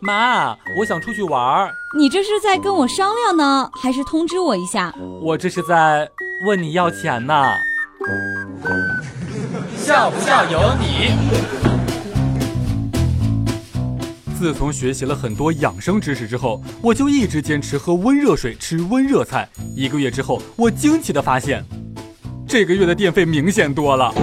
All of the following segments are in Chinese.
妈，我想出去玩儿。你这是在跟我商量呢，还是通知我一下？我这是在问你要钱呢。笑不笑由你。自从学习了很多养生知识之后，我就一直坚持喝温热水、吃温热菜。一个月之后，我惊奇的发现，这个月的电费明显多了。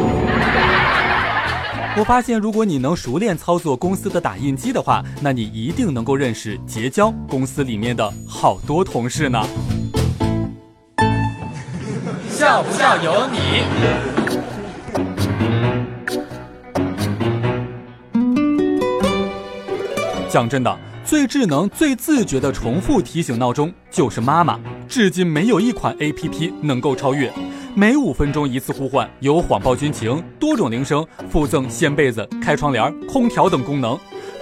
我发现，如果你能熟练操作公司的打印机的话，那你一定能够认识结交公司里面的好多同事呢。笑不笑由你。讲真的，最智能、最自觉的重复提醒闹钟就是妈妈，至今没有一款 APP 能够超越。每五分钟一次呼唤，有谎报军情、多种铃声、附赠掀被子、开窗帘、空调等功能，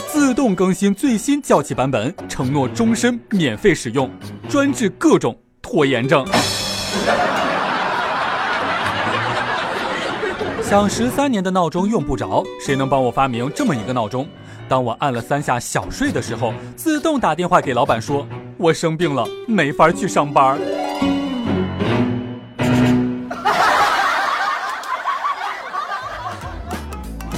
自动更新最新校气版本，承诺终身免费使用，专治各种拖延症。想十三年的闹钟用不着，谁能帮我发明这么一个闹钟？当我按了三下小睡的时候，自动打电话给老板说：“我生病了，没法去上班。”